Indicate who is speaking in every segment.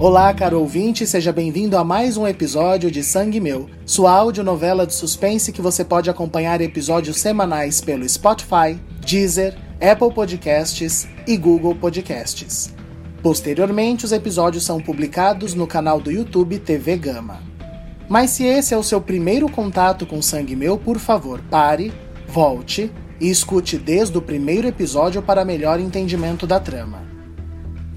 Speaker 1: Olá, caro ouvinte, seja bem-vindo a mais um episódio de Sangue Meu, sua audionovela de suspense que você pode acompanhar episódios semanais pelo Spotify, Deezer, Apple Podcasts e Google Podcasts. Posteriormente, os episódios são publicados no canal do YouTube TV Gama. Mas se esse é o seu primeiro contato com Sangue Meu, por favor, pare, volte e escute desde o primeiro episódio para melhor entendimento da trama.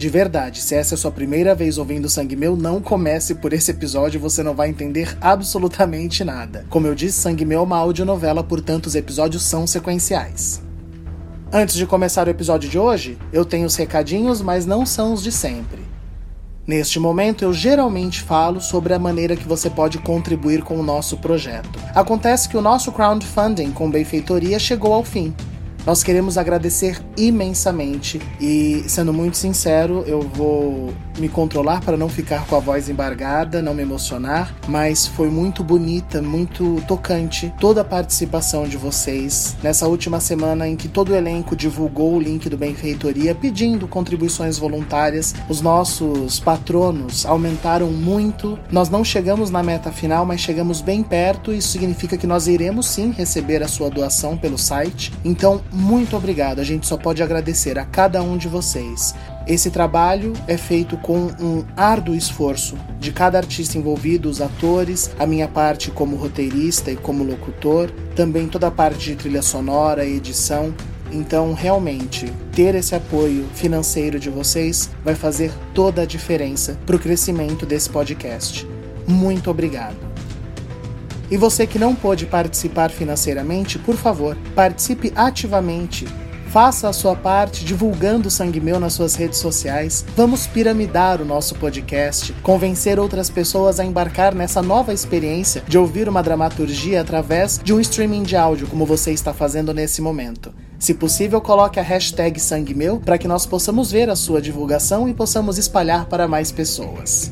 Speaker 1: De verdade, se essa é a sua primeira vez ouvindo Sangue Meu, não comece por esse episódio, você não vai entender absolutamente nada. Como eu disse, Sangue Meu é uma audionovela, portanto os episódios são sequenciais. Antes de começar o episódio de hoje, eu tenho os recadinhos, mas não são os de sempre. Neste momento, eu geralmente falo sobre a maneira que você pode contribuir com o nosso projeto. Acontece que o nosso crowdfunding com benfeitoria chegou ao fim. Nós queremos agradecer imensamente e, sendo muito sincero, eu vou me controlar para não ficar com a voz embargada, não me emocionar, mas foi muito bonita, muito tocante toda a participação de vocês nessa última semana em que todo o elenco divulgou o link do Benfeitoria pedindo contribuições voluntárias. Os nossos patronos aumentaram muito. Nós não chegamos na meta final, mas chegamos bem perto. Isso significa que nós iremos sim receber a sua doação pelo site. Então, muito obrigado. A gente só pode agradecer a cada um de vocês. Esse trabalho é feito com um árduo esforço de cada artista envolvido, os atores, a minha parte como roteirista e como locutor, também toda a parte de trilha sonora e edição. Então, realmente, ter esse apoio financeiro de vocês vai fazer toda a diferença para o crescimento desse podcast. Muito obrigado. E você que não pôde participar financeiramente, por favor, participe ativamente. Faça a sua parte divulgando o Sangue Meu nas suas redes sociais. Vamos piramidar o nosso podcast, convencer outras pessoas a embarcar nessa nova experiência de ouvir uma dramaturgia através de um streaming de áudio, como você está fazendo nesse momento. Se possível, coloque a hashtag Sangue Meu para que nós possamos ver a sua divulgação e possamos espalhar para mais pessoas.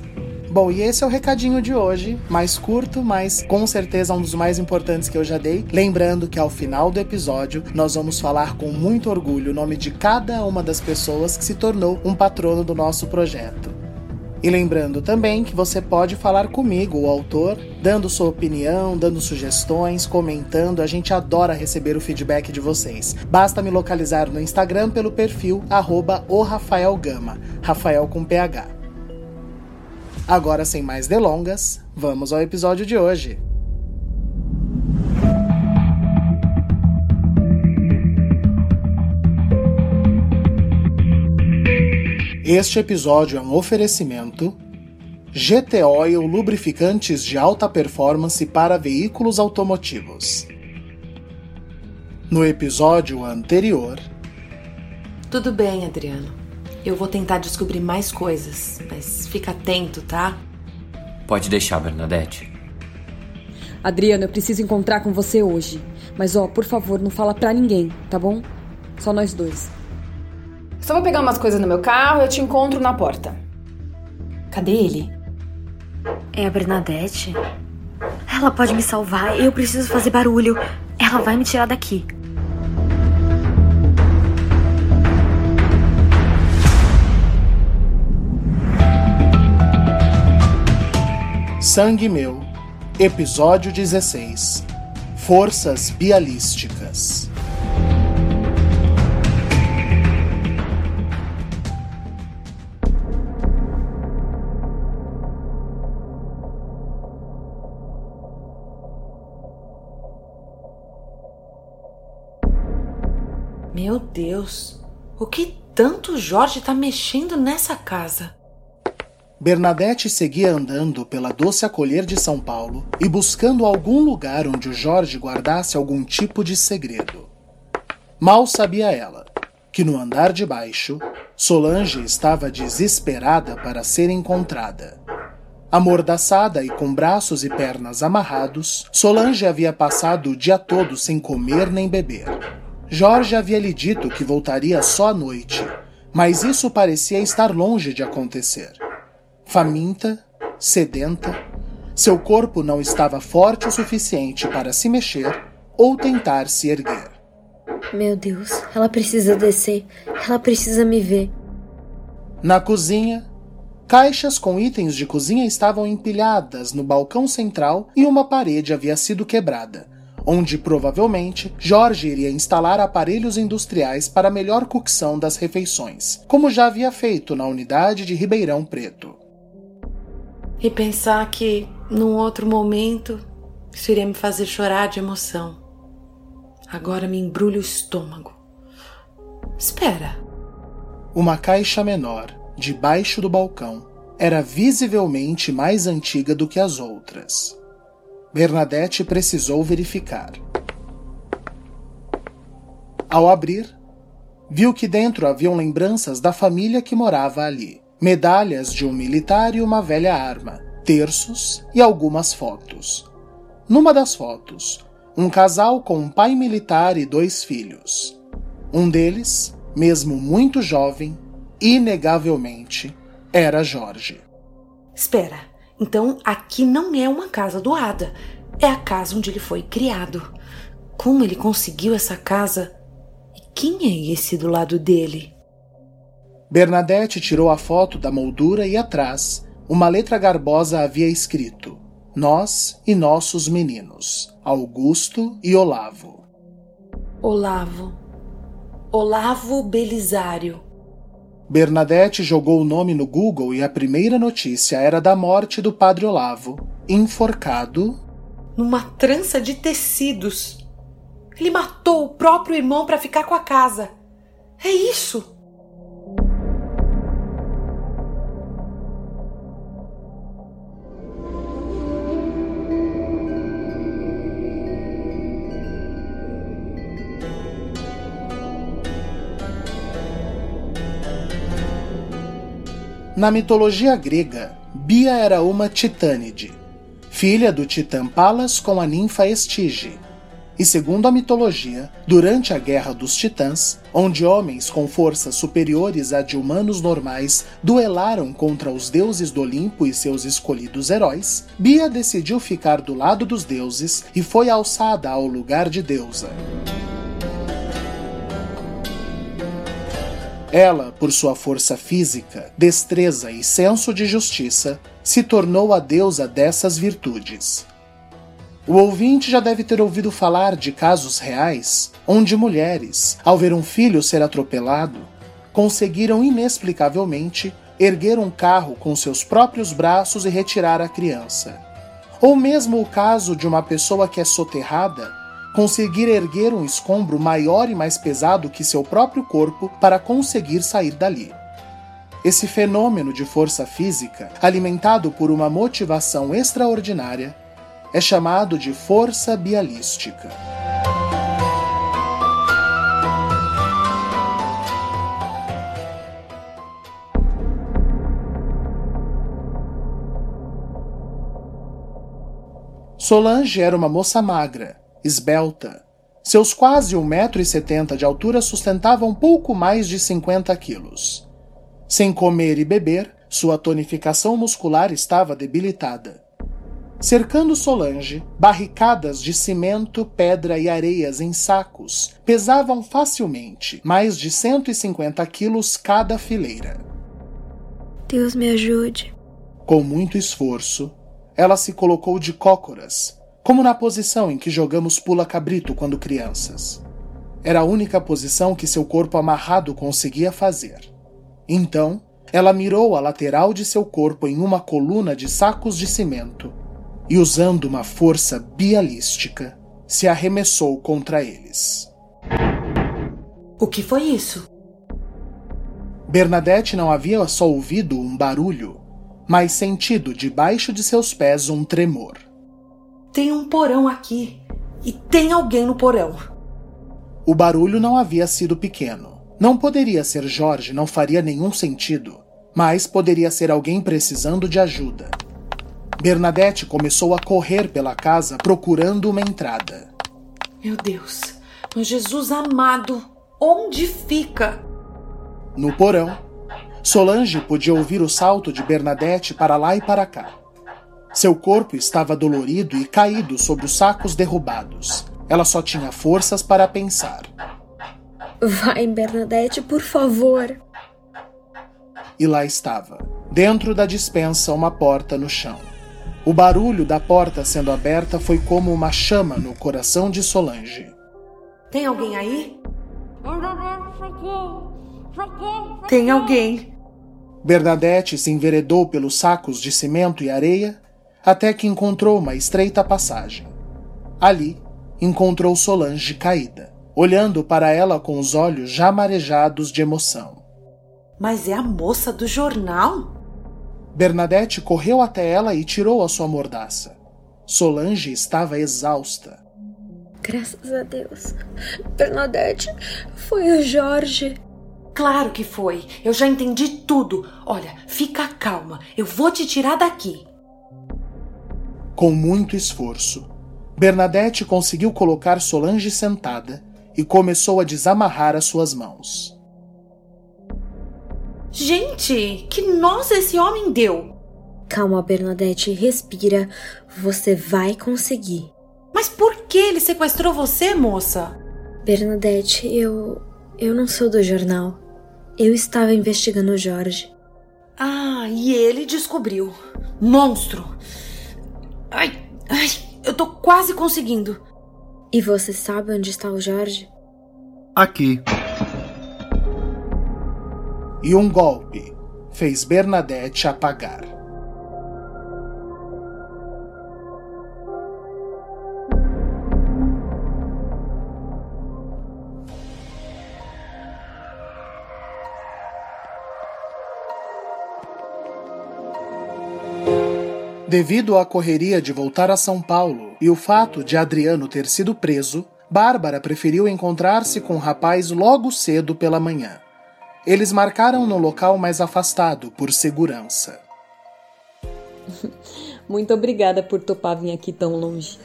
Speaker 1: Bom, e esse é o recadinho de hoje, mais curto, mas com certeza um dos mais importantes que eu já dei. Lembrando que ao final do episódio nós vamos falar com muito orgulho o nome de cada uma das pessoas que se tornou um patrono do nosso projeto. E lembrando também que você pode falar comigo, o autor, dando sua opinião, dando sugestões, comentando. A gente adora receber o feedback de vocês. Basta me localizar no Instagram pelo perfil arroba Rafael Gama, Rafael com PH. Agora, sem mais delongas, vamos ao episódio de hoje. Este episódio é um oferecimento GT Oil lubrificantes de alta performance para veículos automotivos. No episódio anterior.
Speaker 2: Tudo bem, Adriano. Eu vou tentar descobrir mais coisas, mas fica atento, tá?
Speaker 3: Pode deixar, Bernadette.
Speaker 4: Adriano, eu preciso encontrar com você hoje. Mas ó, por favor, não fala pra ninguém, tá bom? Só nós dois.
Speaker 5: Só vou pegar umas coisas no meu carro e eu te encontro na porta. Cadê ele?
Speaker 6: É a Bernadette? Ela pode me salvar. Eu preciso fazer barulho. Ela vai me tirar daqui.
Speaker 1: Sangue Meu, Episódio 16 Forças Bialísticas.
Speaker 2: Meu Deus, o que tanto Jorge tá mexendo nessa casa?
Speaker 1: Bernadette seguia andando pela doce acolher de São Paulo e buscando algum lugar onde o Jorge guardasse algum tipo de segredo. Mal sabia ela que no andar de baixo, Solange estava desesperada para ser encontrada. Amordaçada e com braços e pernas amarrados, Solange havia passado o dia todo sem comer nem beber. Jorge havia lhe dito que voltaria só à noite, mas isso parecia estar longe de acontecer. Faminta, sedenta, seu corpo não estava forte o suficiente para se mexer ou tentar se erguer.
Speaker 6: Meu Deus, ela precisa descer. Ela precisa me ver.
Speaker 1: Na cozinha, caixas com itens de cozinha estavam empilhadas no balcão central e uma parede havia sido quebrada, onde provavelmente Jorge iria instalar aparelhos industriais para melhor cocção das refeições, como já havia feito na unidade de Ribeirão Preto.
Speaker 2: E pensar que, num outro momento, isso iria me fazer chorar de emoção. Agora me embrulha o estômago. Espera.
Speaker 1: Uma caixa menor, debaixo do balcão, era visivelmente mais antiga do que as outras. Bernadette precisou verificar. Ao abrir, viu que dentro haviam lembranças da família que morava ali: medalhas de um militar e uma velha arma, terços e algumas fotos. Numa das fotos, um casal com um pai militar e dois filhos. Um deles, mesmo muito jovem, inegavelmente, era Jorge.
Speaker 2: Espera, então aqui não é uma casa doada, é a casa onde ele foi criado. Como ele conseguiu essa casa? E quem é esse do lado dele?
Speaker 1: Bernadette tirou a foto da moldura e atrás, uma letra garbosa havia escrito: Nós e nossos meninos. Augusto e Olavo.
Speaker 2: Olavo. Olavo Belisário.
Speaker 1: Bernadette jogou o nome no Google e a primeira notícia era da morte do padre Olavo, enforcado
Speaker 2: numa trança de tecidos. Ele matou o próprio irmão para ficar com a casa. É isso.
Speaker 1: Na mitologia grega, Bia era uma titânide, filha do titã Palas com a ninfa Estige. E segundo a mitologia, durante a Guerra dos Titãs, onde homens com forças superiores à de humanos normais duelaram contra os deuses do Olimpo e seus escolhidos heróis, Bia decidiu ficar do lado dos deuses e foi alçada ao lugar de deusa. Ela, por sua força física, destreza e senso de justiça, se tornou a deusa dessas virtudes. O ouvinte já deve ter ouvido falar de casos reais onde mulheres, ao ver um filho ser atropelado, conseguiram inexplicavelmente erguer um carro com seus próprios braços e retirar a criança. Ou mesmo o caso de uma pessoa que é soterrada conseguir erguer um escombro maior e mais pesado que seu próprio corpo para conseguir sair dali. Esse fenômeno de força física, alimentado por uma motivação extraordinária, é chamado de força bialística. Solange era uma moça magra, esbelta. Seus quase 1,70m de altura sustentavam pouco mais de 50 quilos. Sem comer e beber, sua tonificação muscular estava debilitada. Cercando Solange, barricadas de cimento, pedra e areias em sacos pesavam facilmente mais de 150 quilos cada fileira.
Speaker 6: Deus me ajude.
Speaker 1: Com muito esforço, ela se colocou de cócoras, como na posição em que jogamos pula-cabrito quando crianças. Era a única posição que seu corpo amarrado conseguia fazer. Então, ela mirou a lateral de seu corpo em uma coluna de sacos de cimento e, usando uma força bialística, se arremessou contra eles.
Speaker 2: O que foi isso?
Speaker 1: Bernadette não havia só ouvido um barulho, mas sentido debaixo de seus pés um tremor.
Speaker 2: Tem um porão aqui. E tem alguém no porão.
Speaker 1: O barulho não havia sido pequeno. Não poderia ser Jorge, não faria nenhum sentido. Mas poderia ser alguém precisando de ajuda. Bernadette começou a correr pela casa procurando uma entrada.
Speaker 2: Meu Deus, meu Jesus amado, onde fica?
Speaker 1: No porão, Solange podia ouvir o salto de Bernadette para lá e para cá. Seu corpo estava dolorido e caído sobre os sacos derrubados. Ela só tinha forças para pensar.
Speaker 6: Vai, Bernadette, por favor.
Speaker 1: E lá estava, dentro da dispensa, uma porta no chão. O barulho da porta sendo aberta foi como uma chama no coração de Solange.
Speaker 2: Tem alguém aí? Tem alguém.
Speaker 1: Bernadette se enveredou pelos sacos de cimento e areia até que encontrou uma estreita passagem. Ali, encontrou Solange caída, olhando para ela com os olhos já marejados de emoção.
Speaker 2: Mas é a moça do jornal?
Speaker 1: Bernadette correu até ela e tirou a sua mordaça. Solange estava exausta.
Speaker 6: Graças a Deus. Bernadette, foi o Jorge.
Speaker 2: Claro que foi. Eu já entendi tudo. Olha, fica calma. Eu vou te tirar daqui.
Speaker 1: Com muito esforço, Bernadette conseguiu colocar Solange sentada e começou a desamarrar as suas mãos.
Speaker 2: Gente, que nós esse homem deu!
Speaker 6: Calma, Bernadette, respira. Você vai conseguir.
Speaker 2: Mas por que ele sequestrou você, moça?
Speaker 6: Bernadette, eu. Eu não sou do jornal. Eu estava investigando o Jorge.
Speaker 2: Ah, e ele descobriu. Monstro! Ai, ai, eu tô quase conseguindo.
Speaker 6: E você sabe onde está o Jorge?
Speaker 7: Aqui.
Speaker 1: E um golpe fez Bernadette apagar. Devido à correria de voltar a São Paulo e o fato de Adriano ter sido preso, Bárbara preferiu encontrar-se com o rapaz logo cedo pela manhã. Eles marcaram no local mais afastado por segurança.
Speaker 4: Muito obrigada por topar vir aqui tão longe.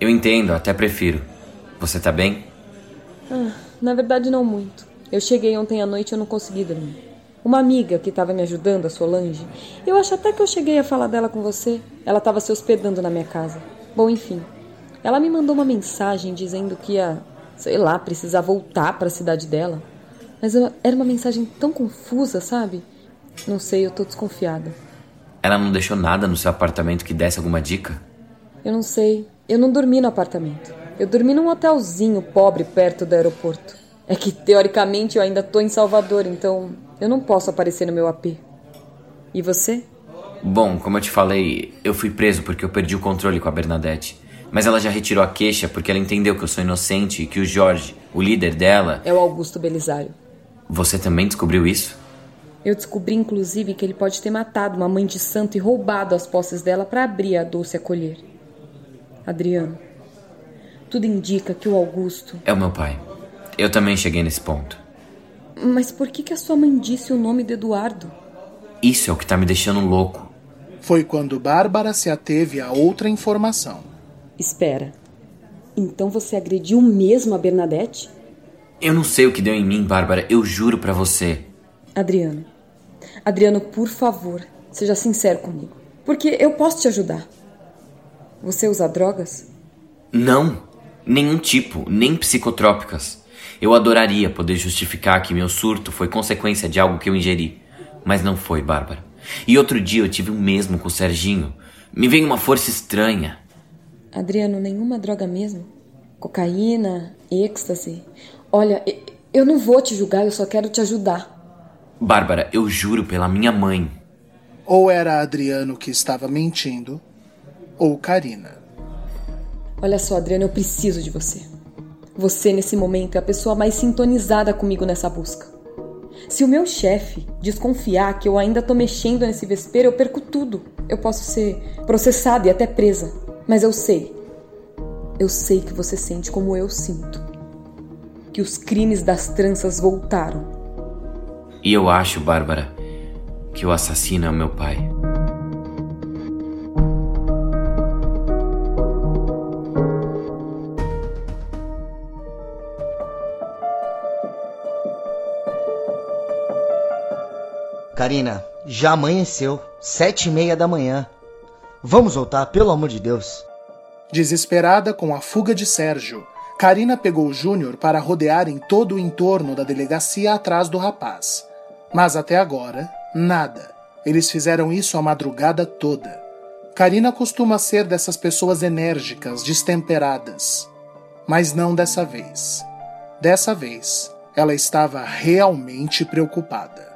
Speaker 3: Eu entendo, até prefiro. Você tá bem?
Speaker 4: Ah, na verdade, não muito. Eu cheguei ontem à noite e eu não consegui dormir. Uma amiga que estava me ajudando, a Solange, eu acho até que eu cheguei a falar dela com você. Ela estava se hospedando na minha casa. Bom, enfim. Ela me mandou uma mensagem dizendo que ia, sei lá, precisar voltar para a cidade dela. Mas eu, era uma mensagem tão confusa, sabe? Não sei, eu tô desconfiada.
Speaker 3: Ela não deixou nada no seu apartamento que desse alguma dica?
Speaker 4: Eu não sei. Eu não dormi no apartamento. Eu dormi num hotelzinho pobre perto do aeroporto. É que teoricamente eu ainda tô em Salvador, então eu não posso aparecer no meu AP. E você?
Speaker 3: Bom, como eu te falei, eu fui preso porque eu perdi o controle com a Bernadette. Mas ela já retirou a queixa porque ela entendeu que eu sou inocente e que o Jorge, o líder dela.
Speaker 4: É o Augusto Belisário.
Speaker 3: Você também descobriu isso?
Speaker 4: Eu descobri, inclusive, que ele pode ter matado uma mãe de santo e roubado as posses dela para abrir a doce acolher. Adriano, tudo indica que o Augusto.
Speaker 3: É o meu pai. Eu também cheguei nesse ponto.
Speaker 4: Mas por que, que a sua mãe disse o nome de Eduardo?
Speaker 3: Isso é o que tá me deixando louco.
Speaker 1: Foi quando Bárbara se ateve a outra informação.
Speaker 4: Espera. Então você agrediu mesmo a Bernadette?
Speaker 3: Eu não sei o que deu em mim, Bárbara. Eu juro para você.
Speaker 4: Adriano. Adriano, por favor, seja sincero comigo. Porque eu posso te ajudar. Você usa drogas?
Speaker 3: Não. Nenhum tipo, nem psicotrópicas. Eu adoraria poder justificar que meu surto foi consequência de algo que eu ingeri. Mas não foi, Bárbara. E outro dia eu tive o mesmo com o Serginho. Me veio uma força estranha.
Speaker 4: Adriano, nenhuma droga mesmo? Cocaína, êxtase. Olha, eu não vou te julgar, eu só quero te ajudar.
Speaker 3: Bárbara, eu juro pela minha mãe.
Speaker 1: Ou era Adriano que estava mentindo, ou Karina.
Speaker 4: Olha só, Adriano, eu preciso de você. Você, nesse momento, é a pessoa mais sintonizada comigo nessa busca. Se o meu chefe desconfiar que eu ainda tô mexendo nesse vespeiro, eu perco tudo. Eu posso ser processada e até presa. Mas eu sei. Eu sei que você sente como eu sinto. Que os crimes das tranças voltaram.
Speaker 3: E eu acho, Bárbara, que o assassino é meu pai.
Speaker 7: Karina, já amanheceu. Sete e meia da manhã. Vamos voltar, pelo amor de Deus.
Speaker 1: Desesperada com a fuga de Sérgio, Karina pegou Júnior para rodear em todo o entorno da delegacia atrás do rapaz. Mas até agora, nada. Eles fizeram isso a madrugada toda. Karina costuma ser dessas pessoas enérgicas, destemperadas. Mas não dessa vez. Dessa vez, ela estava realmente preocupada.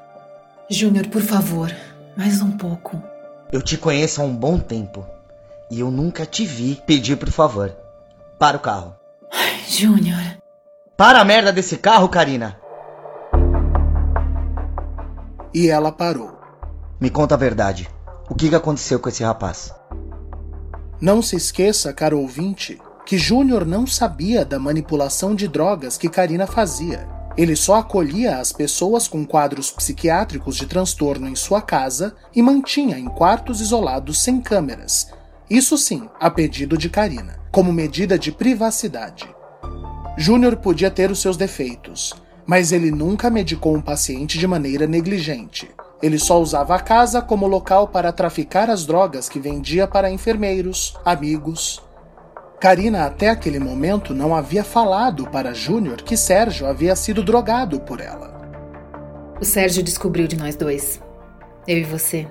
Speaker 5: Júnior, por favor, mais um pouco.
Speaker 7: Eu te conheço há um bom tempo. E eu nunca te vi pedir por favor. Para o carro.
Speaker 5: Ai, Júnior.
Speaker 7: Para a merda desse carro, Karina.
Speaker 1: E ela parou.
Speaker 7: Me conta a verdade. O que aconteceu com esse rapaz?
Speaker 1: Não se esqueça, caro ouvinte, que Júnior não sabia da manipulação de drogas que Karina fazia. Ele só acolhia as pessoas com quadros psiquiátricos de transtorno em sua casa e mantinha em quartos isolados sem câmeras. Isso sim, a pedido de Karina, como medida de privacidade. Júnior podia ter os seus defeitos, mas ele nunca medicou um paciente de maneira negligente. Ele só usava a casa como local para traficar as drogas que vendia para enfermeiros, amigos Karina até aquele momento não havia falado para Júnior que Sérgio havia sido drogado por ela.
Speaker 5: O Sérgio descobriu de nós dois. Eu e você.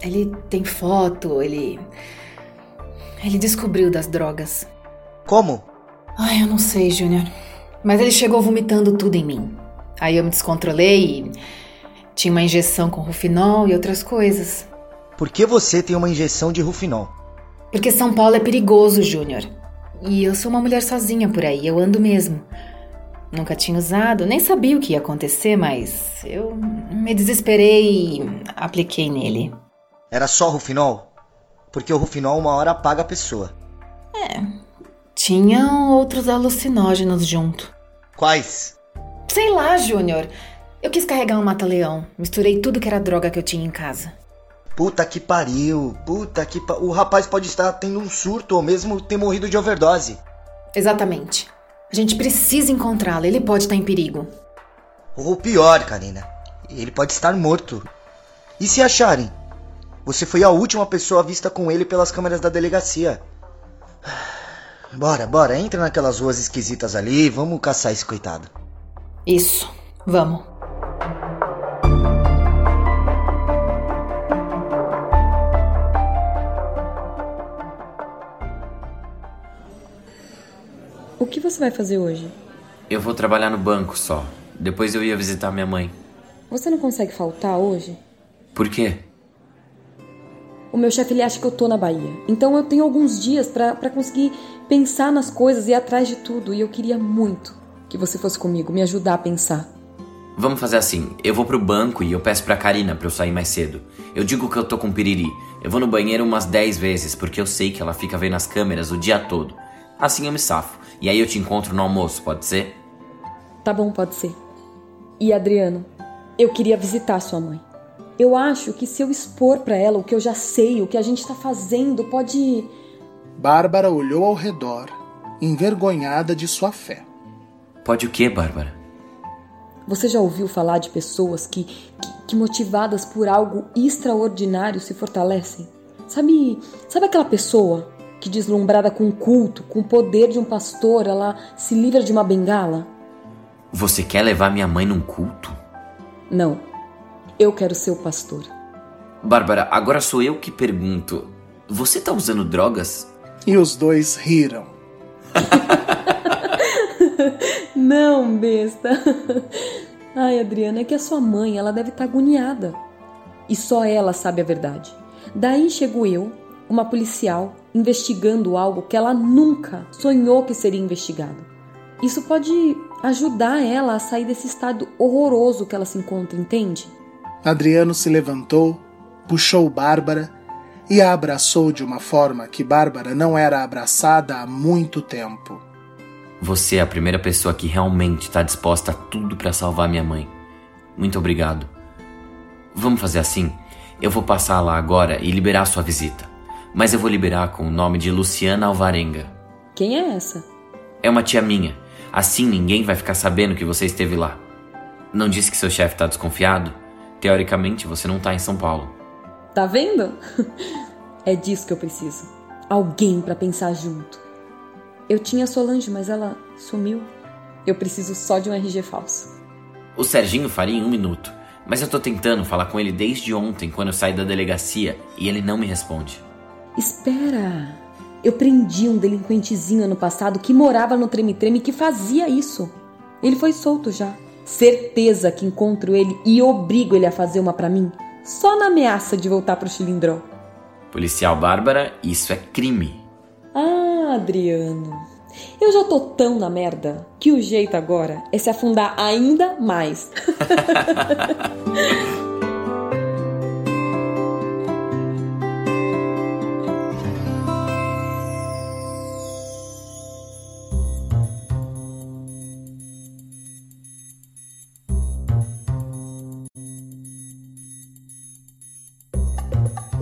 Speaker 5: Ele tem foto, ele. Ele descobriu das drogas.
Speaker 7: Como?
Speaker 5: Ai, eu não sei, Júnior. Mas ele chegou vomitando tudo em mim. Aí eu me descontrolei e. Tinha uma injeção com rufinol e outras coisas.
Speaker 7: Por que você tem uma injeção de rufinol?
Speaker 5: Porque São Paulo é perigoso, Júnior. E eu sou uma mulher sozinha por aí, eu ando mesmo. Nunca tinha usado, nem sabia o que ia acontecer, mas eu me desesperei e apliquei nele.
Speaker 7: Era só Rufinol? Porque o Rufinol uma hora apaga a pessoa.
Speaker 5: É. Tinham outros alucinógenos junto.
Speaker 7: Quais?
Speaker 5: Sei lá, Júnior. Eu quis carregar um mata-leão. Misturei tudo que era droga que eu tinha em casa.
Speaker 7: Puta que pariu, puta que pa... O rapaz pode estar tendo um surto ou mesmo ter morrido de overdose.
Speaker 5: Exatamente. A gente precisa encontrá-lo, ele pode estar em perigo.
Speaker 7: Ou pior, Karina, ele pode estar morto. E se acharem? Você foi a última pessoa vista com ele pelas câmeras da delegacia. Bora, bora, entra naquelas ruas esquisitas ali, vamos caçar esse coitado.
Speaker 5: Isso, vamos.
Speaker 4: Você vai fazer hoje?
Speaker 3: Eu vou trabalhar no banco só. Depois eu ia visitar minha mãe.
Speaker 4: Você não consegue faltar hoje?
Speaker 3: Por quê?
Speaker 4: O meu chefe ele acha que eu tô na Bahia. Então eu tenho alguns dias para conseguir pensar nas coisas e ir atrás de tudo. E eu queria muito que você fosse comigo, me ajudar a pensar.
Speaker 3: Vamos fazer assim. Eu vou pro banco e eu peço pra Karina pra eu sair mais cedo. Eu digo que eu tô com piriri. Eu vou no banheiro umas 10 vezes, porque eu sei que ela fica vendo as câmeras o dia todo. Assim eu me safo. E aí eu te encontro no almoço, pode ser?
Speaker 4: Tá bom, pode ser. E Adriano, eu queria visitar sua mãe. Eu acho que se eu expor para ela o que eu já sei, o que a gente tá fazendo, pode.
Speaker 1: Bárbara olhou ao redor, envergonhada de sua fé.
Speaker 3: Pode o quê, Bárbara?
Speaker 4: Você já ouviu falar de pessoas que, que, que motivadas por algo extraordinário se fortalecem? Sabe, sabe aquela pessoa que, deslumbrada com o culto, com o poder de um pastor, ela se livra de uma bengala?
Speaker 3: Você quer levar minha mãe num culto?
Speaker 4: Não. Eu quero ser o pastor.
Speaker 3: Bárbara, agora sou eu que pergunto. Você tá usando drogas?
Speaker 1: E os dois riram.
Speaker 4: Não, besta. Ai, Adriana, é que a sua mãe, ela deve estar tá agoniada. E só ela sabe a verdade. Daí chego eu, uma policial, investigando algo que ela nunca sonhou que seria investigado. Isso pode ajudar ela a sair desse estado horroroso que ela se encontra, entende?
Speaker 1: Adriano se levantou, puxou Bárbara e a abraçou de uma forma que Bárbara não era abraçada há muito tempo.
Speaker 3: Você é a primeira pessoa que realmente está disposta a tudo para salvar minha mãe. Muito obrigado. Vamos fazer assim? Eu vou passar lá agora e liberar sua visita mas eu vou liberar com o nome de Luciana Alvarenga.
Speaker 4: Quem é essa?
Speaker 3: É uma tia minha. Assim ninguém vai ficar sabendo que você esteve lá. Não disse que seu chefe está desconfiado? Teoricamente, você não tá em São Paulo.
Speaker 4: Tá vendo? É disso que eu preciso. Alguém para pensar junto. Eu tinha Solange, mas ela sumiu. Eu preciso só de um RG falso.
Speaker 3: O Serginho faria em um minuto, mas eu tô tentando falar com ele desde ontem, quando eu saí da delegacia, e ele não me responde.
Speaker 4: Espera! Eu prendi um delinquentezinho ano passado que morava no treme-treme que fazia isso. Ele foi solto já. Certeza que encontro ele e obrigo ele a fazer uma para mim, só na ameaça de voltar pro Chilindró.
Speaker 3: Policial Bárbara, isso é crime.
Speaker 4: Ah, Adriano. Eu já tô tão na merda que o jeito agora é se afundar ainda mais.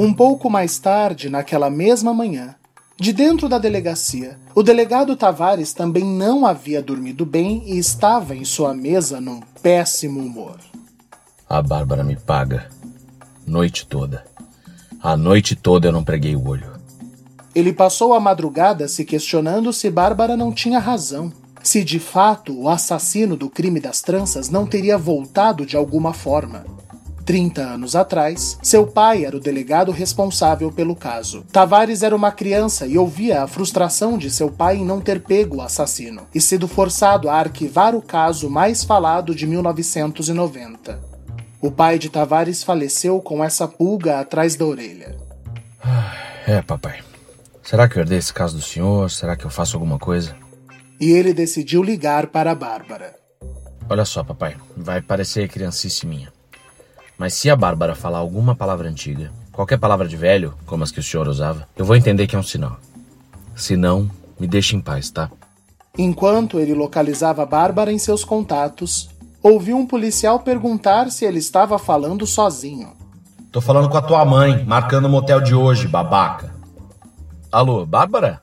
Speaker 1: Um pouco mais tarde, naquela mesma manhã, de dentro da delegacia, o delegado Tavares também não havia dormido bem e estava em sua mesa num péssimo humor.
Speaker 8: A Bárbara me paga. Noite toda. A noite toda eu não preguei o olho.
Speaker 1: Ele passou a madrugada se questionando se Bárbara não tinha razão. Se de fato o assassino do crime das tranças não teria voltado de alguma forma. 30 anos atrás, seu pai era o delegado responsável pelo caso. Tavares era uma criança e ouvia a frustração de seu pai em não ter pego o assassino e sido forçado a arquivar o caso mais falado de 1990. O pai de Tavares faleceu com essa pulga atrás da orelha.
Speaker 8: É, papai. Será que eu herdei esse caso do senhor? Será que eu faço alguma coisa?
Speaker 1: E ele decidiu ligar para a Bárbara.
Speaker 8: Olha só, papai. Vai parecer criancice minha. Mas se a Bárbara falar alguma palavra antiga, qualquer palavra de velho, como as que o senhor usava, eu vou entender que é um sinal. Se não, me deixe em paz, tá?
Speaker 1: Enquanto ele localizava Bárbara em seus contatos, ouviu um policial perguntar se ele estava falando sozinho.
Speaker 8: Tô falando com a tua mãe, marcando o motel de hoje, babaca. Alô, Bárbara?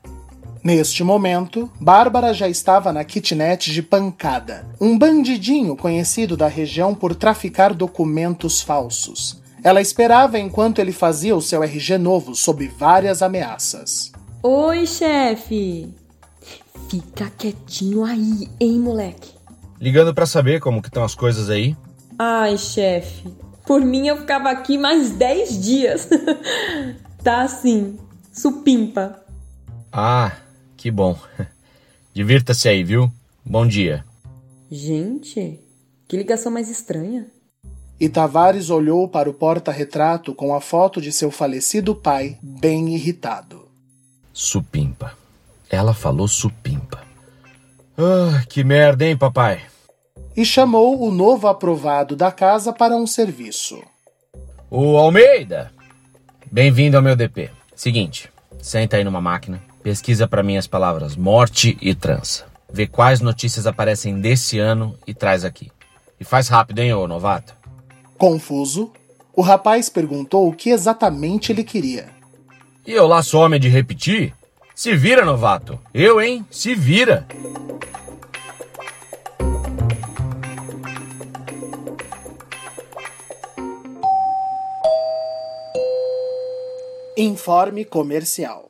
Speaker 1: Neste momento, Bárbara já estava na kitnet de Pancada, um bandidinho conhecido da região por traficar documentos falsos. Ela esperava enquanto ele fazia o seu RG novo sob várias ameaças.
Speaker 4: Oi, chefe. Fica quietinho aí, hein, moleque?
Speaker 8: Ligando para saber como que estão as coisas aí.
Speaker 4: Ai, chefe. Por mim eu ficava aqui mais 10 dias. tá assim, supimpa.
Speaker 8: Ah, que bom. Divirta-se aí, viu? Bom dia.
Speaker 4: Gente, que ligação mais estranha.
Speaker 1: E Tavares olhou para o porta-retrato com a foto de seu falecido pai, bem irritado.
Speaker 8: Supimpa. Ela falou supimpa. Ah, que merda, hein, papai?
Speaker 1: E chamou o novo aprovado da casa para um serviço.
Speaker 8: O Almeida! Bem-vindo ao meu DP. Seguinte, senta aí numa máquina, pesquisa para mim as palavras morte e trança. Vê quais notícias aparecem desse ano e traz aqui. E faz rápido, hein, ô novato?
Speaker 1: Confuso, o rapaz perguntou o que exatamente ele queria.
Speaker 8: E eu lá sou homem de repetir? Se vira, novato. Eu, hein? Se vira.
Speaker 1: Informe comercial.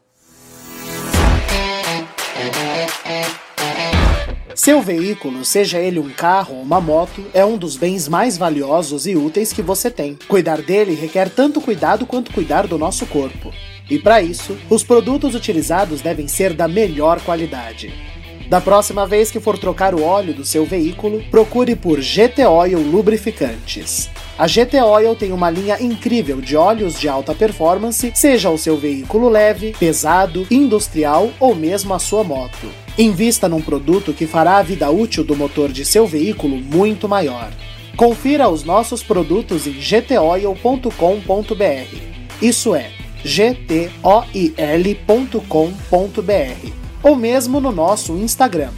Speaker 1: Seu veículo, seja ele um carro ou uma moto, é um dos bens mais valiosos e úteis que você tem. Cuidar dele requer tanto cuidado quanto cuidar do nosso corpo. E para isso, os produtos utilizados devem ser da melhor qualidade. Da próxima vez que for trocar o óleo do seu veículo, procure por GT Oil Lubrificantes. A GT Oil tem uma linha incrível de óleos de alta performance, seja o seu veículo leve, pesado, industrial ou mesmo a sua moto. Invista num produto que fará a vida útil do motor de seu veículo muito maior. Confira os nossos produtos em gtoil.com.br. Isso é gtoil.com.br ou mesmo no nosso Instagram,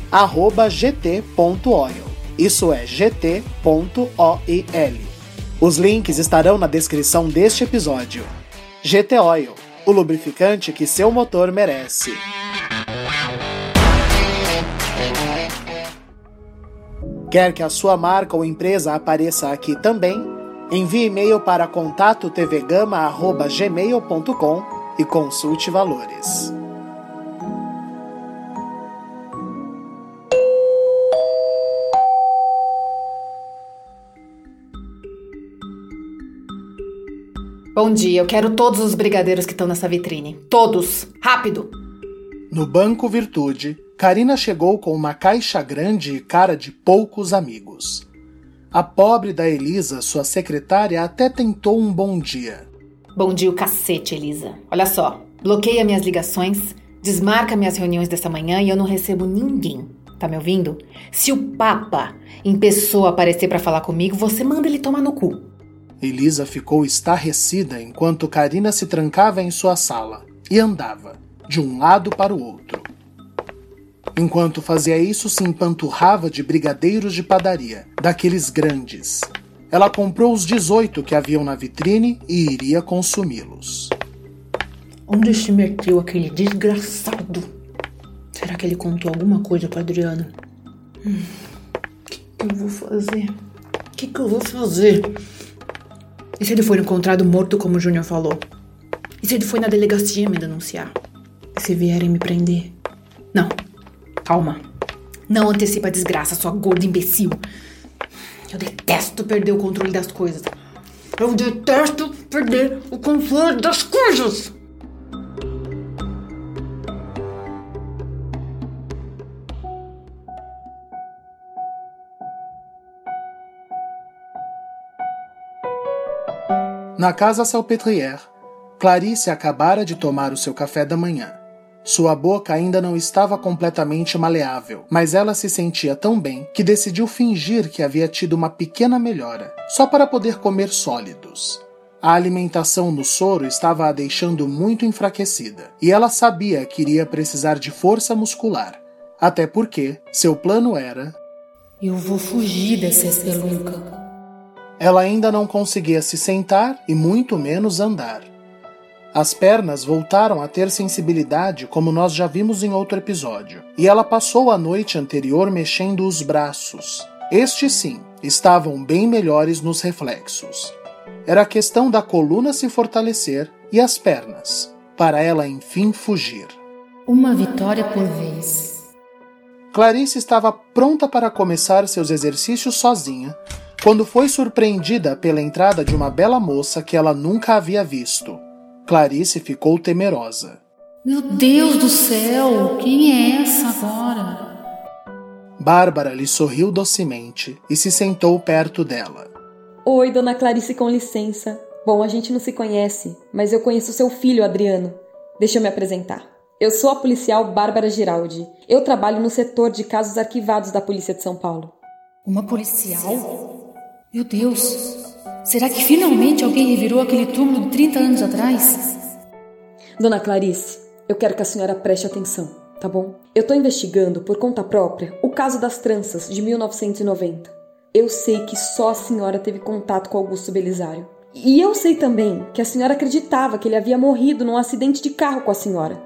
Speaker 1: gt.oil. Isso é gt.oil. Os links estarão na descrição deste episódio. GT Oil, o lubrificante que seu motor merece. Quer que a sua marca ou empresa apareça aqui também? Envie e-mail para contato tvgama@gmail.com e consulte valores.
Speaker 5: Bom dia, eu quero todos os brigadeiros que estão nessa vitrine. Todos! Rápido!
Speaker 1: No Banco Virtude, Karina chegou com uma caixa grande e cara de poucos amigos. A pobre da Elisa, sua secretária, até tentou um bom dia.
Speaker 5: Bom dia o cacete, Elisa. Olha só, bloqueia minhas ligações, desmarca minhas reuniões dessa manhã e eu não recebo ninguém. Tá me ouvindo? Se o Papa em pessoa aparecer para falar comigo, você manda ele tomar no cu.
Speaker 1: Elisa ficou estarrecida enquanto Karina se trancava em sua sala e andava de um lado para o outro. Enquanto fazia isso, se empanturrava de brigadeiros de padaria, daqueles grandes. Ela comprou os 18 que haviam na vitrine e iria consumi-los.
Speaker 9: Onde se meteu aquele desgraçado? Será que ele contou alguma coisa para Adriano? O hum, que, que eu vou fazer? O que, que eu vou fazer? E se ele for encontrado morto, como o Júnior falou? E se ele foi na delegacia me denunciar? E se vierem me prender? Não. Calma. Não antecipa a desgraça, sua gorda imbecil. Eu detesto perder o controle das coisas. Eu detesto perder o controle das coisas.
Speaker 1: Na casa Salpêtrière, Clarice acabara de tomar o seu café da manhã. Sua boca ainda não estava completamente maleável, mas ela se sentia tão bem que decidiu fingir que havia tido uma pequena melhora, só para poder comer sólidos. A alimentação no soro estava a deixando muito enfraquecida, e ela sabia que iria precisar de força muscular, até porque seu plano era:
Speaker 9: Eu vou fugir dessa espelunca.
Speaker 1: Ela ainda não conseguia se sentar e muito menos andar. As pernas voltaram a ter sensibilidade, como nós já vimos em outro episódio, e ela passou a noite anterior mexendo os braços. Estes sim, estavam bem melhores nos reflexos. Era questão da coluna se fortalecer e as pernas, para ela enfim fugir.
Speaker 9: Uma vitória por vez.
Speaker 1: Clarice estava pronta para começar seus exercícios sozinha, quando foi surpreendida pela entrada de uma bela moça que ela nunca havia visto. Clarice ficou temerosa.
Speaker 9: Meu Deus do céu, quem é essa agora?
Speaker 1: Bárbara lhe sorriu docemente e se sentou perto dela.
Speaker 4: Oi, dona Clarice, com licença. Bom, a gente não se conhece, mas eu conheço seu filho, Adriano. Deixa eu me apresentar. Eu sou a policial Bárbara Giraldi. Eu trabalho no setor de casos arquivados da Polícia de São Paulo.
Speaker 9: Uma policial? Meu Deus! Será que finalmente alguém revirou aquele túmulo de 30 anos atrás?
Speaker 4: Dona Clarice, eu quero que a senhora preste atenção, tá bom? Eu tô investigando, por conta própria, o caso das tranças de 1990. Eu sei que só a senhora teve contato com Augusto Belisário. E eu sei também que a senhora acreditava que ele havia morrido num acidente de carro com a senhora.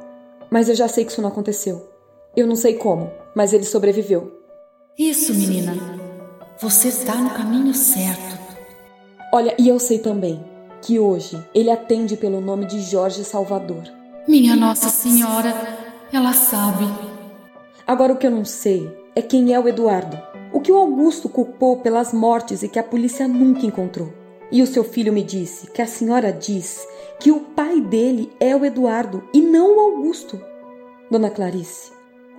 Speaker 4: Mas eu já sei que isso não aconteceu. Eu não sei como, mas ele sobreviveu.
Speaker 9: Isso, menina. Você está no caminho certo.
Speaker 4: Olha, e eu sei também que hoje ele atende pelo nome de Jorge Salvador.
Speaker 9: Minha Nossa Senhora, ela sabe.
Speaker 4: Agora o que eu não sei é quem é o Eduardo. O que o Augusto culpou pelas mortes e que a polícia nunca encontrou. E o seu filho me disse que a senhora diz que o pai dele é o Eduardo e não o Augusto. Dona Clarice,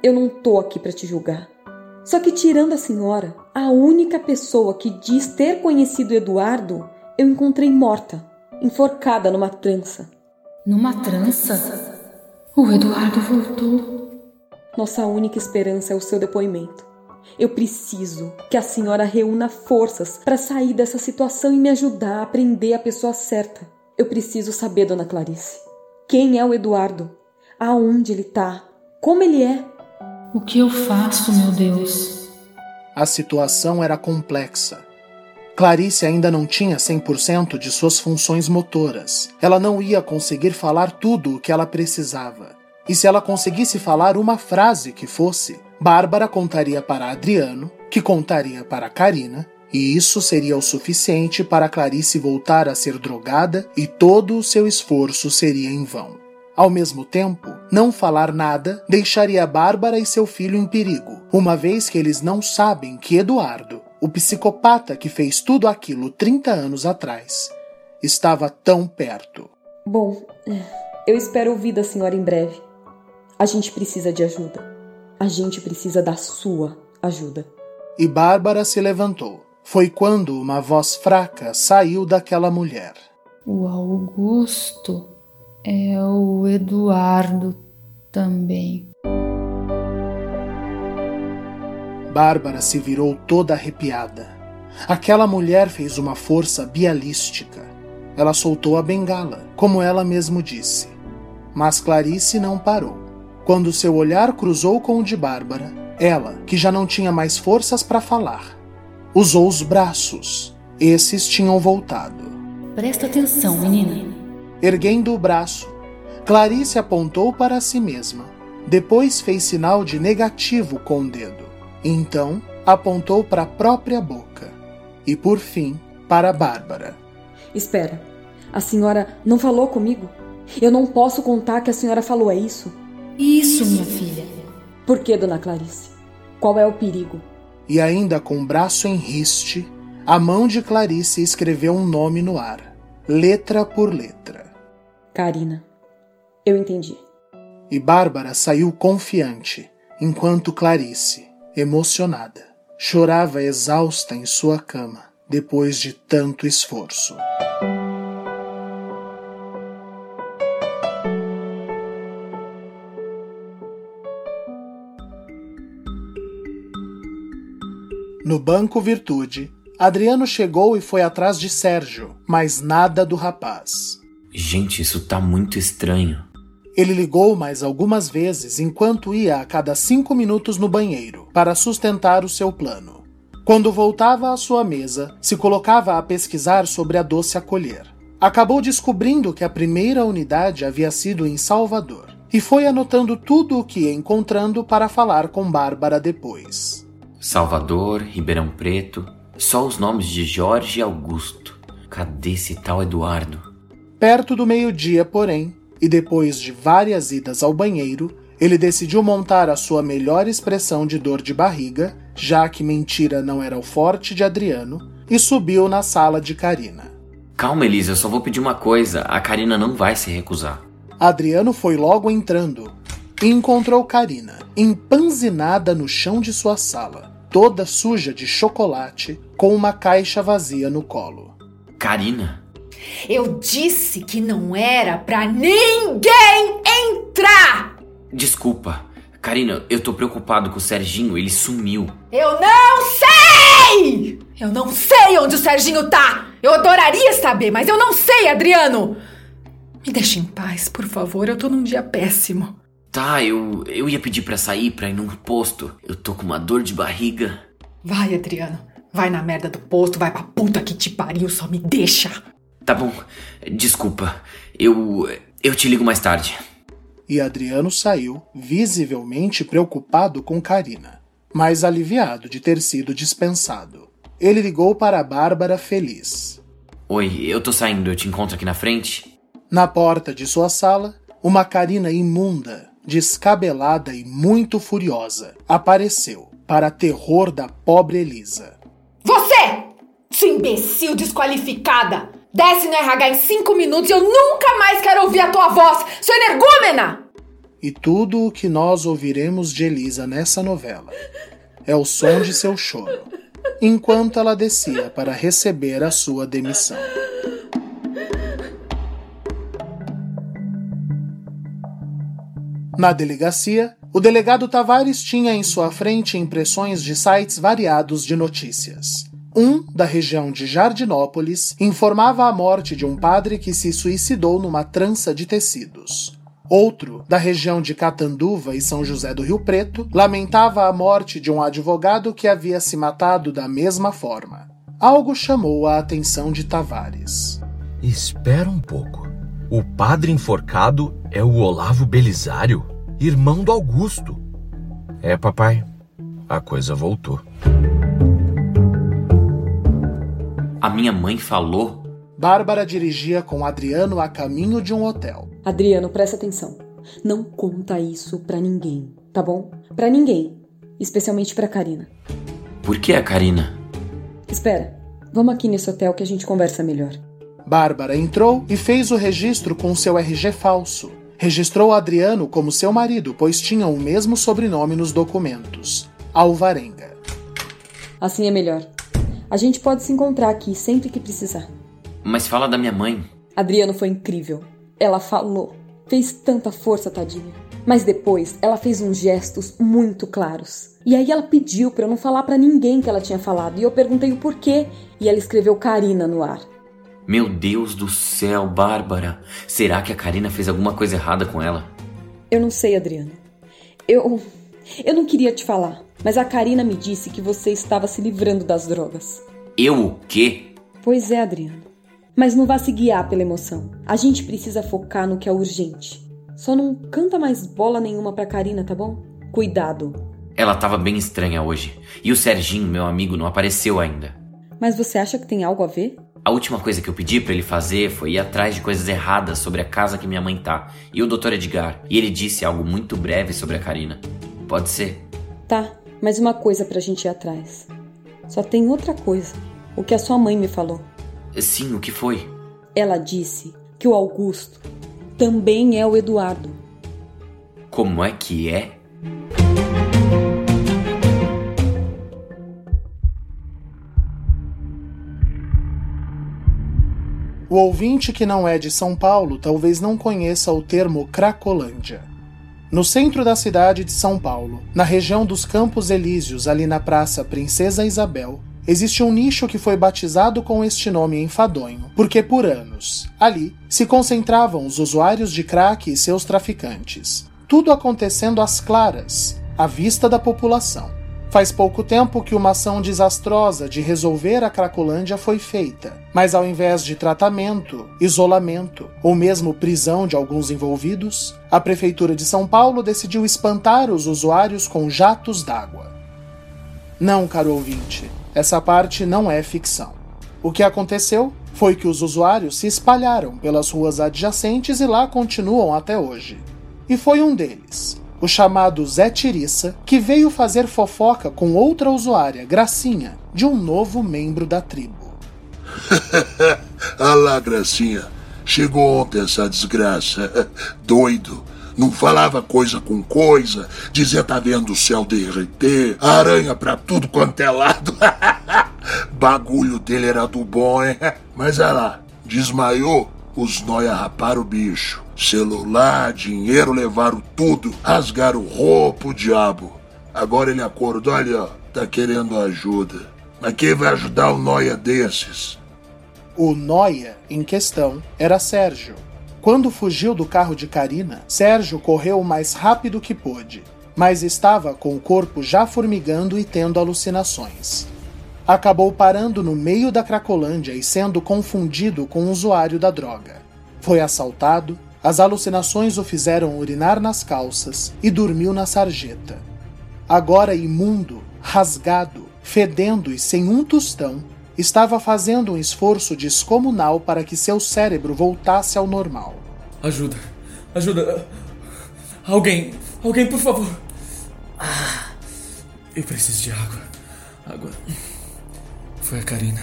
Speaker 4: eu não tô aqui para te julgar. Só que, tirando a senhora, a única pessoa que diz ter conhecido Eduardo, eu encontrei morta, enforcada numa trança.
Speaker 9: Numa trança? O Eduardo voltou.
Speaker 4: Nossa única esperança é o seu depoimento. Eu preciso que a senhora reúna forças para sair dessa situação e me ajudar a prender a pessoa certa. Eu preciso saber, dona Clarice, quem é o Eduardo? Aonde ele está? Como ele é?
Speaker 9: O que eu faço, meu Deus?
Speaker 1: A situação era complexa. Clarice ainda não tinha 100% de suas funções motoras. Ela não ia conseguir falar tudo o que ela precisava. E se ela conseguisse falar uma frase que fosse, Bárbara contaria para Adriano, que contaria para Karina E isso seria o suficiente para Clarice voltar a ser drogada e todo o seu esforço seria em vão. Ao mesmo tempo, não falar nada deixaria Bárbara e seu filho em perigo, uma vez que eles não sabem que Eduardo, o psicopata que fez tudo aquilo 30 anos atrás, estava tão perto.
Speaker 4: Bom, eu espero ouvir da senhora em breve. A gente precisa de ajuda. A gente precisa da sua ajuda.
Speaker 1: E Bárbara se levantou. Foi quando uma voz fraca saiu daquela mulher.
Speaker 10: O Augusto é o Eduardo também.
Speaker 1: Bárbara se virou toda arrepiada. Aquela mulher fez uma força bialística. Ela soltou a bengala, como ela mesmo disse. Mas Clarice não parou. Quando seu olhar cruzou com o de Bárbara, ela, que já não tinha mais forças para falar, usou os braços. Esses tinham voltado.
Speaker 10: Presta atenção, menina.
Speaker 1: Erguendo o braço, Clarice apontou para si mesma. Depois fez sinal de negativo com o dedo. Então, apontou para a própria boca. E por fim, para Bárbara.
Speaker 4: Espera. A senhora não falou comigo? Eu não posso contar que a senhora falou, é isso?
Speaker 10: Isso, minha filha.
Speaker 4: Por que, dona Clarice? Qual é o perigo?
Speaker 1: E ainda com o braço em riste, a mão de Clarice escreveu um nome no ar, letra por letra.
Speaker 4: Karina. Eu entendi.
Speaker 1: E Bárbara saiu confiante, enquanto Clarice, emocionada, chorava exausta em sua cama depois de tanto esforço. No Banco Virtude, Adriano chegou e foi atrás de Sérgio, mas nada do rapaz.
Speaker 3: Gente, isso tá muito estranho.
Speaker 1: Ele ligou mais algumas vezes enquanto ia a cada cinco minutos no banheiro para sustentar o seu plano. Quando voltava à sua mesa, se colocava a pesquisar sobre a doce acolher. Acabou descobrindo que a primeira unidade havia sido em Salvador e foi anotando tudo o que ia encontrando para falar com Bárbara depois.
Speaker 3: Salvador, Ribeirão Preto, só os nomes de Jorge e Augusto. Cadê esse tal Eduardo?
Speaker 1: Perto do meio-dia, porém, e depois de várias idas ao banheiro, ele decidiu montar a sua melhor expressão de dor de barriga, já que mentira não era o forte de Adriano, e subiu na sala de Karina.
Speaker 3: Calma, Elisa, eu só vou pedir uma coisa. A Karina não vai se recusar.
Speaker 1: Adriano foi logo entrando e encontrou Karina, empanzinada no chão de sua sala, toda suja de chocolate, com uma caixa vazia no colo.
Speaker 3: Karina?
Speaker 5: Eu disse que não era pra ninguém entrar!
Speaker 3: Desculpa. Karina, eu tô preocupado com o Serginho, ele sumiu.
Speaker 5: Eu não sei! Eu não sei onde o Serginho tá! Eu adoraria saber, mas eu não sei, Adriano! Me deixe em paz, por favor, eu tô num dia péssimo.
Speaker 3: Tá, eu, eu ia pedir pra sair, pra ir num posto. Eu tô com uma dor de barriga.
Speaker 5: Vai, Adriano. Vai na merda do posto, vai pra puta que te pariu, só me deixa.
Speaker 3: Tá bom, desculpa. Eu. Eu te ligo mais tarde.
Speaker 1: E Adriano saiu, visivelmente preocupado com Karina, mas aliviado de ter sido dispensado. Ele ligou para a Bárbara feliz.
Speaker 3: Oi, eu tô saindo, eu te encontro aqui na frente?
Speaker 1: Na porta de sua sala, uma Karina imunda, descabelada e muito furiosa, apareceu, para terror da pobre Elisa.
Speaker 5: Você! Sua imbecil desqualificada! Desce no RH em cinco minutos e eu nunca mais quero ouvir a tua voz, sua energúmena!
Speaker 1: E tudo o que nós ouviremos de Elisa nessa novela é o som de seu choro, enquanto ela descia para receber a sua demissão. Na delegacia, o delegado Tavares tinha em sua frente impressões de sites variados de notícias. Um, da região de Jardinópolis, informava a morte de um padre que se suicidou numa trança de tecidos. Outro, da região de Catanduva e São José do Rio Preto, lamentava a morte de um advogado que havia se matado da mesma forma. Algo chamou a atenção de Tavares.
Speaker 8: Espera um pouco. O padre enforcado é o Olavo Belisário, irmão do Augusto. É, papai. A coisa voltou.
Speaker 3: A minha mãe falou?
Speaker 1: Bárbara dirigia com Adriano a caminho de um hotel.
Speaker 4: Adriano, presta atenção. Não conta isso pra ninguém, tá bom? Pra ninguém. Especialmente pra Karina.
Speaker 3: Por que a Karina?
Speaker 4: Espera, vamos aqui nesse hotel que a gente conversa melhor.
Speaker 1: Bárbara entrou e fez o registro com seu RG falso. Registrou Adriano como seu marido, pois tinham o mesmo sobrenome nos documentos: Alvarenga.
Speaker 4: Assim é melhor. A gente pode se encontrar aqui sempre que precisar.
Speaker 3: Mas fala da minha mãe.
Speaker 4: Adriano foi incrível. Ela falou. Fez tanta força, tadinha. Mas depois ela fez uns gestos muito claros. E aí ela pediu para eu não falar para ninguém que ela tinha falado. E eu perguntei o porquê. E ela escreveu Karina no ar.
Speaker 3: Meu Deus do céu, Bárbara. Será que a Karina fez alguma coisa errada com ela?
Speaker 4: Eu não sei, Adriano. Eu. Eu não queria te falar, mas a Karina me disse que você estava se livrando das drogas.
Speaker 3: Eu o quê?
Speaker 4: Pois é, Adriano. Mas não vá se guiar pela emoção. A gente precisa focar no que é urgente. Só não canta mais bola nenhuma pra Karina, tá bom? Cuidado.
Speaker 3: Ela tava bem estranha hoje. E o Serginho, meu amigo, não apareceu ainda.
Speaker 4: Mas você acha que tem algo a ver?
Speaker 3: A última coisa que eu pedi para ele fazer foi ir atrás de coisas erradas sobre a casa que minha mãe tá e o Dr. Edgar. E ele disse algo muito breve sobre a Karina. Pode ser?
Speaker 4: Tá, mas uma coisa pra gente ir atrás. Só tem outra coisa. O que a sua mãe me falou.
Speaker 3: Sim, o que foi?
Speaker 4: Ela disse que o Augusto também é o Eduardo.
Speaker 3: Como é que é?
Speaker 1: O ouvinte que não é de São Paulo talvez não conheça o termo Cracolândia. No centro da cidade de São Paulo, na região dos Campos Elíseos, ali na Praça Princesa Isabel, existe um nicho que foi batizado com este nome enfadonho, porque por anos, ali, se concentravam os usuários de crack e seus traficantes. Tudo acontecendo às claras, à vista da população. Faz pouco tempo que uma ação desastrosa de resolver a Cracolândia foi feita, mas ao invés de tratamento, isolamento ou mesmo prisão de alguns envolvidos, a Prefeitura de São Paulo decidiu espantar os usuários com jatos d'água. Não, caro ouvinte, essa parte não é ficção. O que aconteceu foi que os usuários se espalharam pelas ruas adjacentes e lá continuam até hoje. E foi um deles, o chamado Zé Tiriça, que veio fazer fofoca com outra usuária, Gracinha, de um novo membro da tribo.
Speaker 11: Alá, Gracinha. Chegou ontem essa desgraça. Doido. Não falava coisa com coisa, dizia tá vendo o céu derreter, aranha pra tudo quanto é lado. Bagulho dele era do bom, hein? Mas olha lá, desmaiou, os nóia raparam o bicho. Celular, dinheiro levaram tudo, rasgaram roupa, o diabo. Agora ele acordou ali, ó, tá querendo ajuda. Mas quem vai ajudar um noia desses?
Speaker 1: O noia em questão era Sérgio. Quando fugiu do carro de Karina, Sérgio correu o mais rápido que pôde, mas estava com o corpo já formigando e tendo alucinações. Acabou parando no meio da Cracolândia e sendo confundido com um usuário da droga. Foi assaltado, as alucinações o fizeram urinar nas calças e dormiu na sarjeta. Agora imundo, rasgado, fedendo e sem um tostão, estava fazendo um esforço descomunal para que seu cérebro voltasse ao normal.
Speaker 12: Ajuda, ajuda. Alguém, alguém, por favor. Ah, eu preciso de água. Água. Foi a Karina.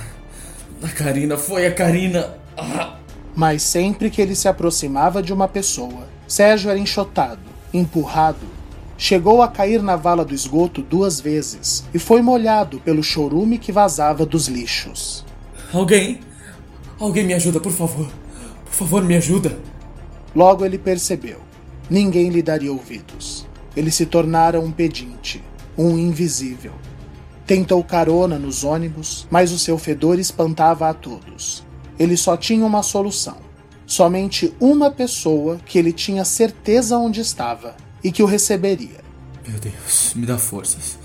Speaker 12: A Karina, foi a Karina. Ah.
Speaker 1: Mas sempre que ele se aproximava de uma pessoa, Sérgio era enxotado, empurrado. Chegou a cair na vala do esgoto duas vezes e foi molhado pelo chorume que vazava dos lixos.
Speaker 12: Alguém? Alguém me ajuda, por favor. Por favor, me ajuda.
Speaker 1: Logo ele percebeu. Ninguém lhe daria ouvidos. Ele se tornara um pedinte, um invisível. Tentou carona nos ônibus, mas o seu fedor espantava a todos. Ele só tinha uma solução. Somente uma pessoa que ele tinha certeza onde estava e que o receberia.
Speaker 12: Meu Deus, me dá forças.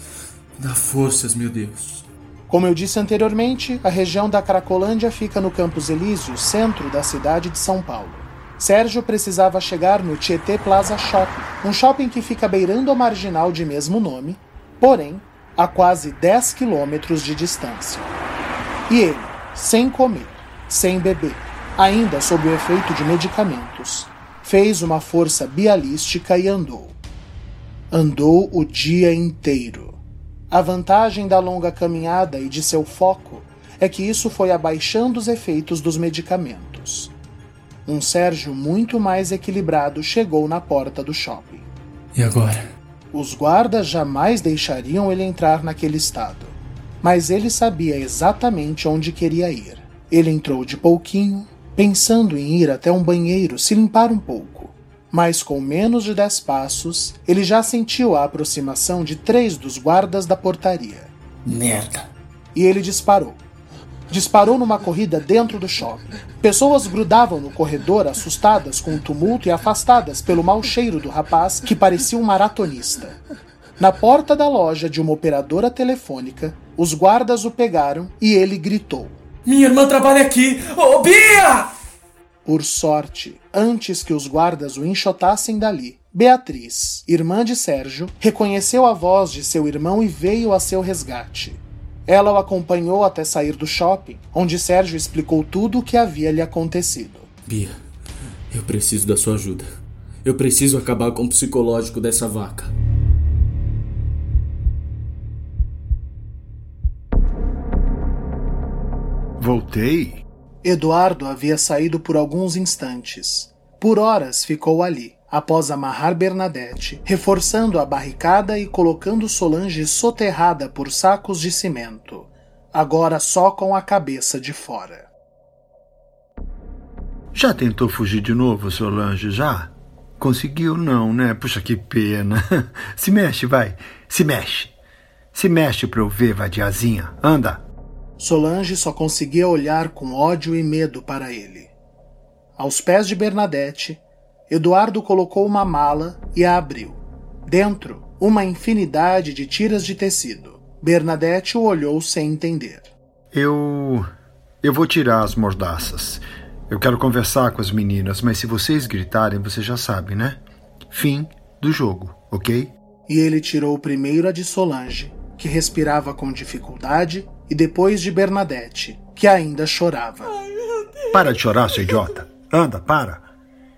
Speaker 12: Me dá forças, meu Deus.
Speaker 1: Como eu disse anteriormente, a região da Cracolândia fica no Campos Elíseos, centro da cidade de São Paulo. Sérgio precisava chegar no Tietê Plaza Shopping, um shopping que fica beirando a marginal de mesmo nome, porém, a quase 10 quilômetros de distância. E ele, sem comer, sem beber, ainda sob o efeito de medicamentos. Fez uma força bialística e andou. Andou o dia inteiro. A vantagem da longa caminhada e de seu foco é que isso foi abaixando os efeitos dos medicamentos. Um Sérgio muito mais equilibrado chegou na porta do shopping.
Speaker 12: E agora?
Speaker 1: Os guardas jamais deixariam ele entrar naquele estado, mas ele sabia exatamente onde queria ir. Ele entrou de pouquinho, pensando em ir até um banheiro se limpar um pouco. Mas com menos de dez passos, ele já sentiu a aproximação de três dos guardas da portaria.
Speaker 12: Merda.
Speaker 1: E ele disparou disparou numa corrida dentro do shopping. Pessoas grudavam no corredor, assustadas com o tumulto e afastadas pelo mau cheiro do rapaz, que parecia um maratonista. Na porta da loja de uma operadora telefônica, os guardas o pegaram e ele gritou:
Speaker 12: Minha irmã trabalha aqui! Ô, oh, Bia!
Speaker 1: Por sorte, antes que os guardas o enxotassem dali, Beatriz, irmã de Sérgio, reconheceu a voz de seu irmão e veio a seu resgate. Ela o acompanhou até sair do shopping, onde Sérgio explicou tudo o que havia lhe acontecido.
Speaker 12: Bia, eu preciso da sua ajuda. Eu preciso acabar com o psicológico dessa vaca.
Speaker 13: Voltei?
Speaker 1: Eduardo havia saído por alguns instantes. Por horas ficou ali, após amarrar Bernadette, reforçando a barricada e colocando Solange soterrada por sacos de cimento, agora só com a cabeça de fora.
Speaker 13: Já tentou fugir de novo, Solange? Já? Conseguiu não, né? Puxa, que pena. Se mexe, vai. Se mexe. Se mexe pra eu ver, vadiazinha. Anda.
Speaker 1: Solange só conseguia olhar com ódio e medo para ele. Aos pés de Bernadette, Eduardo colocou uma mala e a abriu. Dentro, uma infinidade de tiras de tecido. Bernadette o olhou sem entender.
Speaker 13: Eu. Eu vou tirar as mordaças. Eu quero conversar com as meninas, mas se vocês gritarem, você já sabe, né? Fim do jogo, ok?
Speaker 1: E ele tirou primeiro a de Solange, que respirava com dificuldade, e depois de Bernadette, que ainda chorava.
Speaker 13: Para de chorar, seu idiota. Anda, para.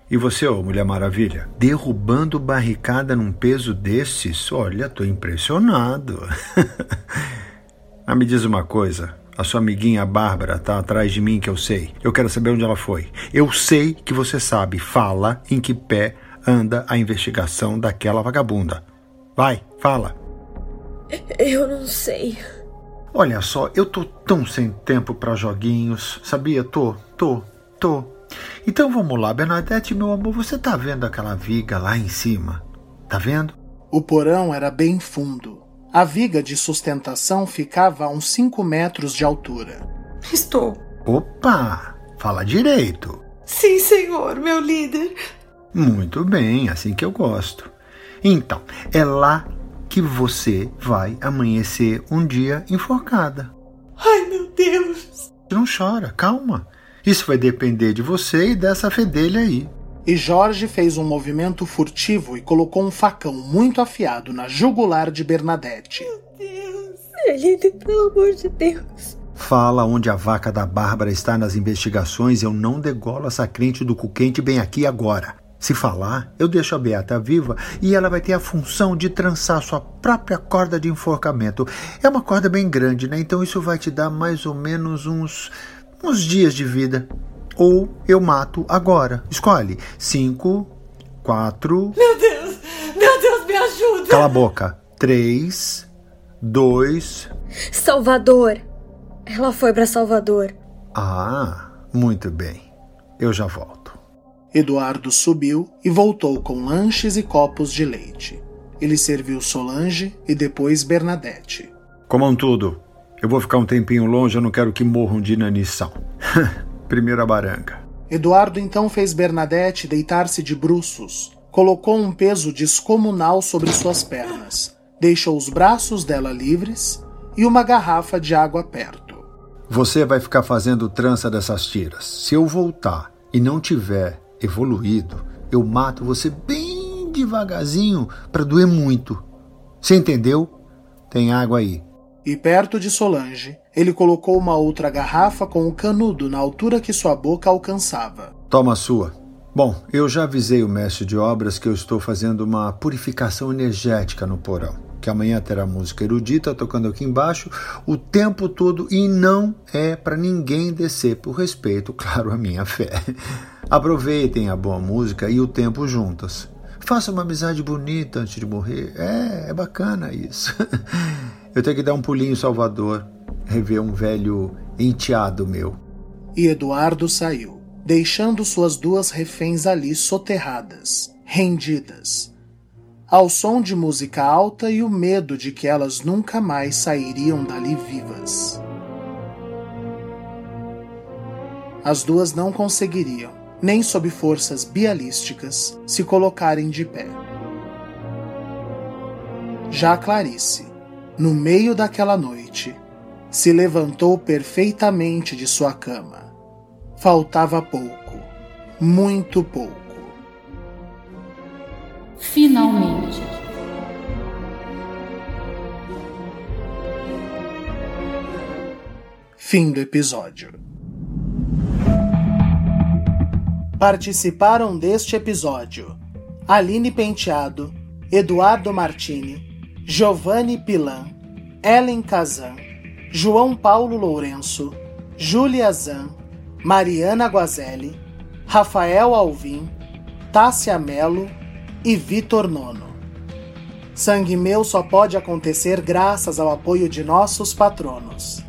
Speaker 13: E você, ô Mulher Maravilha, derrubando barricada num peso desses? Olha, tô impressionado. ah, me diz uma coisa. A sua amiguinha Bárbara tá atrás de mim que eu sei. Eu quero saber onde ela foi. Eu sei que você sabe. Fala em que pé anda a investigação daquela vagabunda. Vai, fala.
Speaker 6: Eu não sei.
Speaker 13: Olha só, eu tô tão sem tempo para joguinhos. Sabia? Tô, tô, tô. Então vamos lá, Bernadette, meu amor, você tá vendo aquela viga lá em cima? Tá vendo?
Speaker 1: O porão era bem fundo. A viga de sustentação ficava a uns 5 metros de altura.
Speaker 6: Estou.
Speaker 13: Opa! Fala direito.
Speaker 6: Sim, senhor, meu líder.
Speaker 13: Muito bem, assim que eu gosto. Então, é lá que você vai amanhecer um dia enforcada.
Speaker 6: Ai, meu Deus!
Speaker 13: Não chora, calma. Isso vai depender de você e dessa fedelha aí.
Speaker 1: E Jorge fez um movimento furtivo e colocou um facão muito afiado na jugular de Bernadette.
Speaker 6: Meu Deus, Felipe, pelo amor de Deus.
Speaker 13: Fala onde a vaca da Bárbara está nas investigações. Eu não degolo essa crente do cu quente bem aqui agora. Se falar, eu deixo a Beata viva e ela vai ter a função de trançar sua própria corda de enforcamento. É uma corda bem grande, né? Então isso vai te dar mais ou menos uns uns dias de vida. Ou eu mato agora. Escolhe. Cinco, quatro.
Speaker 6: Meu Deus! Meu Deus, me ajuda!
Speaker 13: Cala a boca. Três, dois.
Speaker 6: Salvador. Ela foi para Salvador.
Speaker 13: Ah, muito bem. Eu já volto.
Speaker 1: Eduardo subiu e voltou com lanches e copos de leite. Ele serviu Solange e depois Bernadette.
Speaker 13: Comam tudo. Eu vou ficar um tempinho longe, eu não quero que morram de inanição. Primeira baranga.
Speaker 1: Eduardo então fez Bernadette deitar-se de bruços. Colocou um peso descomunal sobre suas pernas. Deixou os braços dela livres e uma garrafa de água perto.
Speaker 13: Você vai ficar fazendo trança dessas tiras. Se eu voltar e não tiver evoluído, eu mato você bem devagarzinho para doer muito. Você entendeu? Tem água aí.
Speaker 1: E perto de Solange, ele colocou uma outra garrafa com o canudo na altura que sua boca alcançava.
Speaker 13: Toma a sua. Bom, eu já avisei o mestre de obras que eu estou fazendo uma purificação energética no porão. Que amanhã terá música erudita tocando aqui embaixo o tempo todo e não é para ninguém descer, por respeito, claro, à minha fé. Aproveitem a boa música e o tempo juntas. Faça uma amizade bonita antes de morrer. É, é bacana isso. Eu tenho que dar um pulinho em Salvador, rever um velho enteado meu.
Speaker 1: E Eduardo saiu, deixando suas duas reféns ali soterradas, rendidas, ao som de música alta e o medo de que elas nunca mais sairiam dali vivas. As duas não conseguiriam, nem sob forças bialísticas, se colocarem de pé. Já Clarice, no meio daquela noite, se levantou perfeitamente de sua cama. Faltava pouco, muito pouco.
Speaker 10: Finalmente.
Speaker 1: Fim do episódio. Participaram deste episódio Aline Penteado, Eduardo Martini, Giovanni Pilan, Ellen Kazan, João Paulo Lourenço, Júlia Zan, Mariana Guazelli, Rafael Alvim, Tássia Melo e Vitor Nono. Sangue Meu só pode acontecer graças ao apoio de nossos patronos.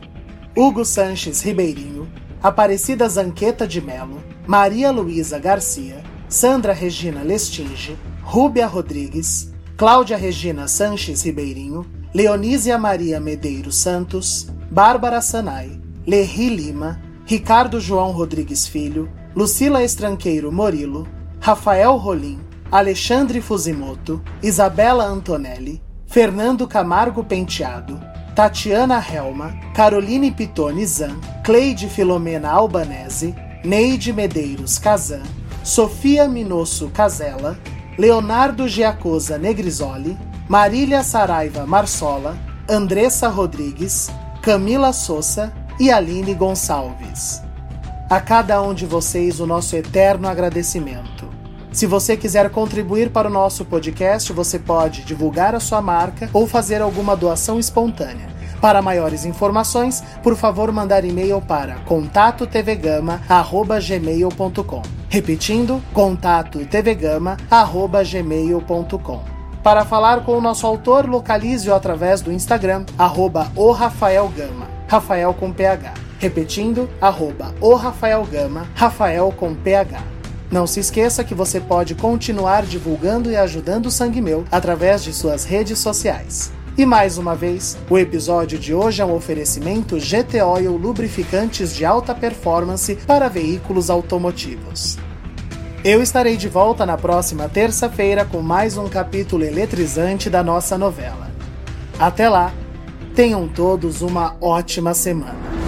Speaker 1: Hugo Sanches Ribeirinho, Aparecida Zanqueta de Melo, Maria Luísa Garcia, Sandra Regina Lestinge, Rúbia Rodrigues, Cláudia Regina Sanches Ribeirinho, Leonísia Maria Medeiros Santos, Bárbara Sanai, Lerri Lima, Ricardo João Rodrigues Filho, Lucila Estranqueiro Morilo, Rafael Rolim, Alexandre Fusimoto, Isabela Antonelli, Fernando Camargo Penteado, Tatiana Helma, Caroline Pitone Zan, Cleide Filomena Albanese, Neide Medeiros Kazan, Sofia Minosso Casella, Leonardo Giacosa Negrisoli, Marília Saraiva Marsola, Andressa Rodrigues, Camila Souza e Aline Gonçalves. A cada um de vocês o nosso eterno agradecimento. Se você quiser contribuir para o nosso podcast, você pode divulgar a sua marca ou fazer alguma doação espontânea. Para maiores informações, por favor mandar e-mail para contatotvgama@gmail.com. Repetindo, contatotvgama@gmail.com. Para falar com o nosso autor, localize-o através do Instagram, arroba Rafael com PH. Repetindo, arroba o Rafael Gama, Rafael com PH. Não se esqueça que você pode continuar divulgando e ajudando o Sangue Meu através de suas redes sociais. E mais uma vez, o episódio de hoje é um oferecimento GT Oil lubrificantes de alta performance para veículos automotivos. Eu estarei de volta na próxima terça-feira com mais um capítulo eletrizante da nossa novela. Até lá, tenham todos uma ótima semana.